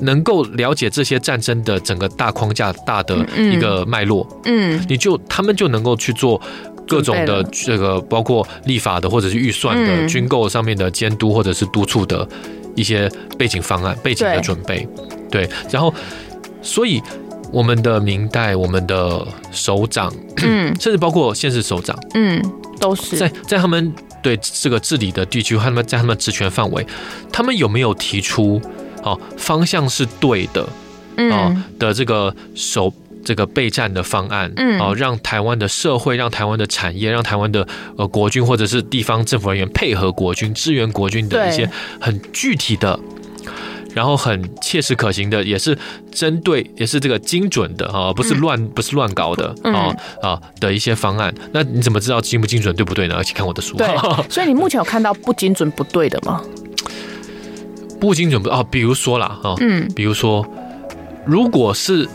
Speaker 2: 能够了解这些战争的整个大框架、大的一个脉络，嗯，你就他们就能够去做各种的这个，包括立法的或者是预算的、军购上面的监督或者是督促的一些背景方案、背景的准备，对。然后，所以我们的明代、我们的首长，嗯，甚至包括现实首长，嗯，
Speaker 1: 都是。
Speaker 2: 在在他们对这个治理的地区，他们在他们职权范围，他们有没有提出？好，方向是对的，哦的这个守这个备战的方案，嗯，哦，让台湾的社会、让台湾的产业、让台湾的呃国军或者是地方政府人员配合国军、支援国军的一些很具体的，然后很切实可行的，也是针对，也是这个精准的啊，不是乱不是乱搞的啊啊的一些方案。那你怎么知道精不精准、对不对呢？而且看我的书。
Speaker 1: 对，所以你目前有看到不精准、不对的吗？
Speaker 2: 不精准不哦，比如说啦，哈，嗯，比如说，如果是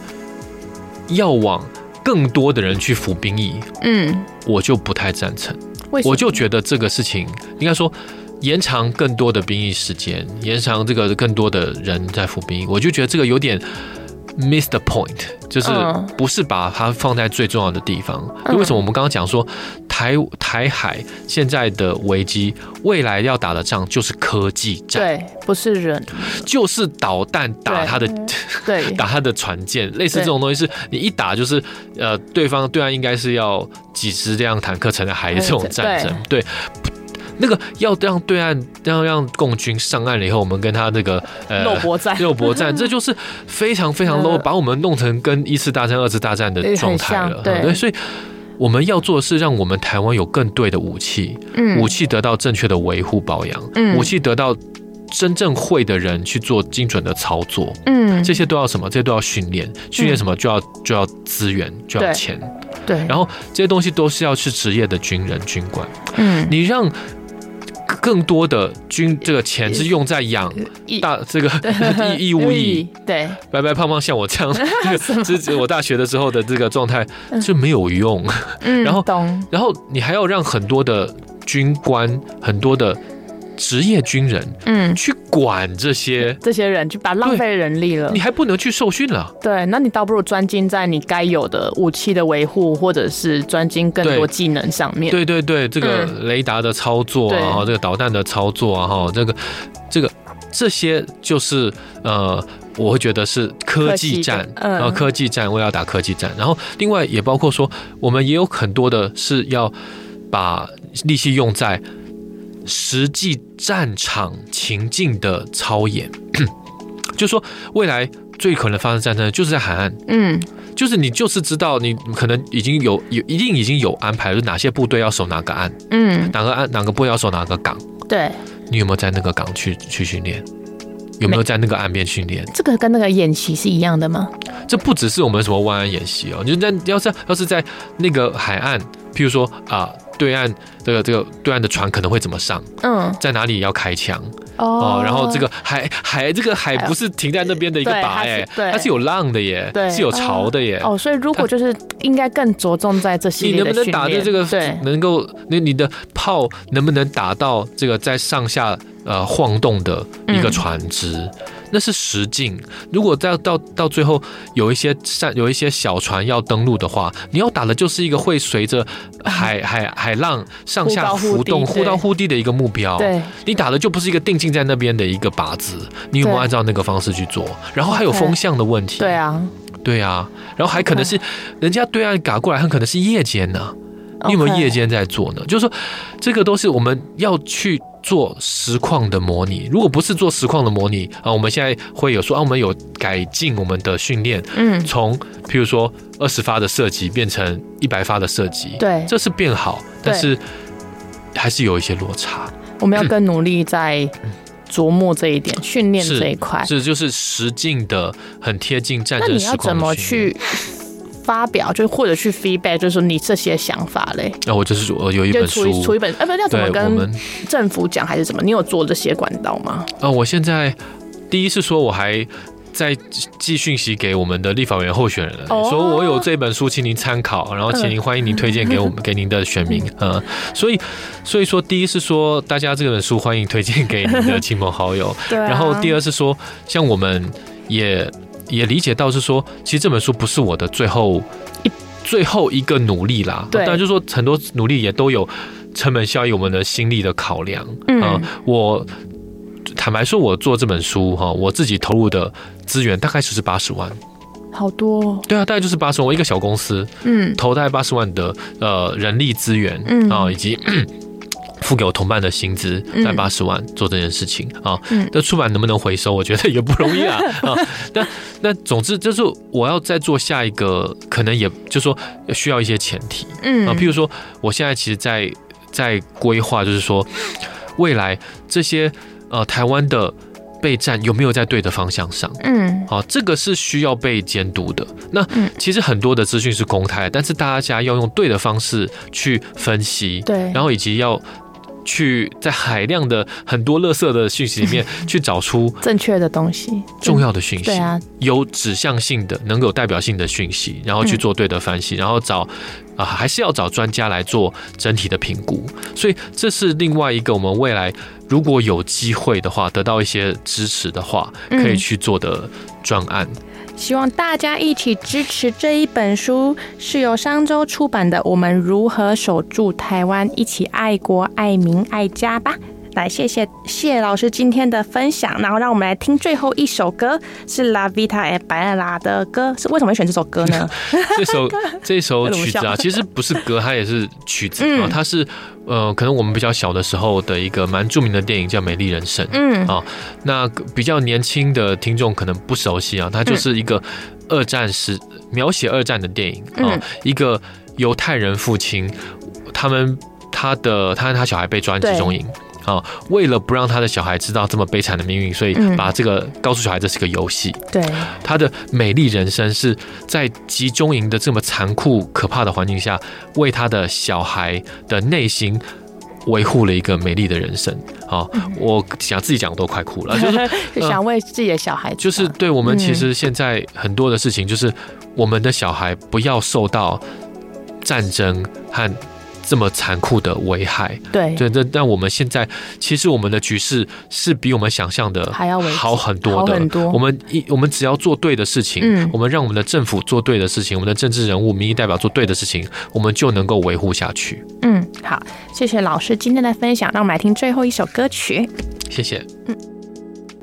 Speaker 2: 要往更多的人去服兵役，嗯，我就不太赞成。我就觉得这个事情应该说延长更多的兵役时间，延长这个更多的人在服兵役，我就觉得这个有点。Miss the point，就是不是把它放在最重要的地方。嗯、为什么？我们刚刚讲说台台海现在的危机，未来要打的仗就是科技战，
Speaker 1: 对，不是人，
Speaker 2: 就是导弹打他的，
Speaker 1: 对，对。
Speaker 2: 打他的船舰，类似这种东西是，你一打就是呃，对方对岸应该是要几十辆坦克沉在海里这种战争，对。对那个要让对岸要让共军上岸了以后，我们跟他那个呃
Speaker 1: 肉搏战，
Speaker 2: 肉搏战，这就是非常非常 low，把我们弄成跟一次大战、二次大战的状态了。对，所以我们要做的是让我们台湾有更对的武器，武器得到正确的维护保养，武器得到真正会的人去做精准的操作。
Speaker 1: 嗯，
Speaker 2: 这些都要什么？这些都要训练，训练什么就要就要资源，就要钱。
Speaker 1: 对，
Speaker 2: 然后这些东西都是要去职业的军人军官。
Speaker 1: 嗯，
Speaker 2: 你让。更多的军这个钱是用在养大这个 义义务役，
Speaker 1: 对，
Speaker 2: 白白胖胖像我这样，这这我大学的时候的这个状态是没有用。
Speaker 1: 嗯，
Speaker 2: 然后，然后你还要让很多的军官，很多的。职业军人，
Speaker 1: 嗯，
Speaker 2: 去管这些
Speaker 1: 这些人，就把浪费人力了。
Speaker 2: 你还不能去受训了。
Speaker 1: 对，那你倒不如专精在你该有的武器的维护，或者是专精更多技能上面。
Speaker 2: 对对对，这个雷达的操作啊，嗯、这个导弹的操作啊，哈，这个这个这些就是呃，我会觉得是科技战，然后科技战，我要打科技战。然后另外也包括说，我们也有很多的是要把力气用在。实际战场情境的操演，就是说未来最可能发生战争就是在海岸，
Speaker 1: 嗯，
Speaker 2: 就是你就是知道你可能已经有有一定已经有安排，就是哪些部队要守哪个岸，
Speaker 1: 嗯，
Speaker 2: 哪个岸哪个部队要守哪个港，
Speaker 1: 对，
Speaker 2: 你有没有在那个港去去训练？有没有在那个岸边训练？
Speaker 1: 这个跟那个演习是一样的吗？
Speaker 2: 这不只是我们什么湾岸演习哦，就在要是要是在那个海岸，譬如说啊。对岸这个这个对岸的船可能会怎么上？
Speaker 1: 嗯，
Speaker 2: 在哪里要开枪？
Speaker 1: 哦，
Speaker 2: 然后这个海海这个海不是停在那边的一个靶哎，它是有浪的耶，是有潮的耶。
Speaker 1: 哦，所以如果就是应该更着重在这些，
Speaker 2: 你能不能打的这个？对，能够那你的炮能不能打到这个在上下呃晃动的一个船只？那是实境。如果到到到最后有一些山有一些小船要登陆的话，你要打的就是一个会随着海海海浪上下浮动、忽高忽低的一个目标。
Speaker 1: 对，
Speaker 2: 你打的就不是一个定睛在那边的一个靶子。你有没有按照那个方式去做？然后还有风向的问题。
Speaker 1: 对啊，
Speaker 2: 对啊，然后还可能是人家对岸赶过来，很可能是夜间呢。你有没有夜间在做呢？就是说，这个都是我们要去。做实况的模拟，如果不是做实况的模拟啊，我们现在会有说啊，我们有改进我们的训练，
Speaker 1: 嗯，
Speaker 2: 从譬如说二十发的射击变成一百发的射击，
Speaker 1: 对，
Speaker 2: 这是变好，但是还是有一些落差。
Speaker 1: 我们要更努力在琢磨这一点，训练这一块，
Speaker 2: 是就是实境的很贴近战争实况。那
Speaker 1: 你要怎么去？发表就或者去 feedback，就是说你这些想法嘞。那、
Speaker 2: 啊、我就是我有一本书，
Speaker 1: 出出一本，哎，不是要怎么跟政府讲还是怎么？你有做这些管道吗？
Speaker 2: 啊，我现在第一是说我还在寄讯息给我们的立法委员候选人，哦、说我有这本书，请您参考，然后请您欢迎您推荐给我们、嗯、给您的选民。嗯，所以所以说第一是说大家这本书欢迎推荐给您的亲朋好友。
Speaker 1: 对、啊。
Speaker 2: 然后第二是说，像我们也。也理解到是说，其实这本书不是我的最后一最后一个努力啦。对，但就是说很多努力也都有成本效益，我们的心力的考量。嗯、呃，我坦白说，我做这本书哈，我自己投入的资源大概就是八十万，
Speaker 1: 好多。
Speaker 2: 对啊，大概就是八十万。我一个小公司，嗯，投大概八十万的呃人力资源，嗯啊，以及。付给我同伴的薪资在八十万做这件事情啊，那出版能不能回收？我觉得也不容易啊 啊！那那总之就是我要再做下一个，可能也就是说需要一些前提，嗯啊，譬如说我现在其实在在规划，就是说未来这些呃台湾的备战有没有在对的方向上？嗯，啊，这个是需要被监督的。那其实很多的资讯是公开，但是大家要用对的方式去分析，对，然后以及要。去在海量的很多垃圾的讯息里面去找出
Speaker 1: 正确的东西，
Speaker 2: 重要的讯息，
Speaker 1: 对啊，
Speaker 2: 有指向性的、能够有代表性的讯息，然后去做对的分析，然后找啊，还是要找专家来做整体的评估。所以这是另外一个我们未来如果有机会的话，得到一些支持的话，可以去做的专案。
Speaker 1: 希望大家一起支持这一本书，是由商周出版的《我们如何守住台湾》，一起爱国、爱民、爱家吧。来，谢谢谢老师今天的分享，然后让我们来听最后一首歌，是 La Vita e Bella 的歌，是为什么会选这首歌呢？
Speaker 2: 这首 这首曲子啊，其实不是歌，它也是曲子啊，它是呃，可能我们比较小的时候的一个蛮著名的电影叫《美丽人生》，嗯。啊，那比较年轻的听众可能不熟悉啊，它就是一个二战时描写二战的电影啊，一个犹太人父亲，他们他的他和他小孩被抓进集中营。啊，为了不让他的小孩知道这么悲惨的命运，所以把这个告诉小孩这是个游戏。
Speaker 1: 对，
Speaker 2: 他的美丽人生是在集中营的这么残酷可怕的环境下，为他的小孩的内心。维护了一个美丽的人生啊！我想自己讲都快哭了，就是
Speaker 1: 想为自己的小孩，
Speaker 2: 就是对我们其实现在很多的事情，就是我们的小孩不要受到战争和。这么残酷的危害，
Speaker 1: 对
Speaker 2: 对，但但我们现在其实我们的局势是比我们想象的还要好很多的。
Speaker 1: 很多，
Speaker 2: 我们一我们只要做对的事情，嗯，我们让我们的政府做对的事情，我们的政治人物、民意代表做对的事情，我们就能够维护下去。
Speaker 1: 嗯，好，谢谢老师今天的分享，让我们来听最后一首歌曲。
Speaker 2: 谢谢。嗯。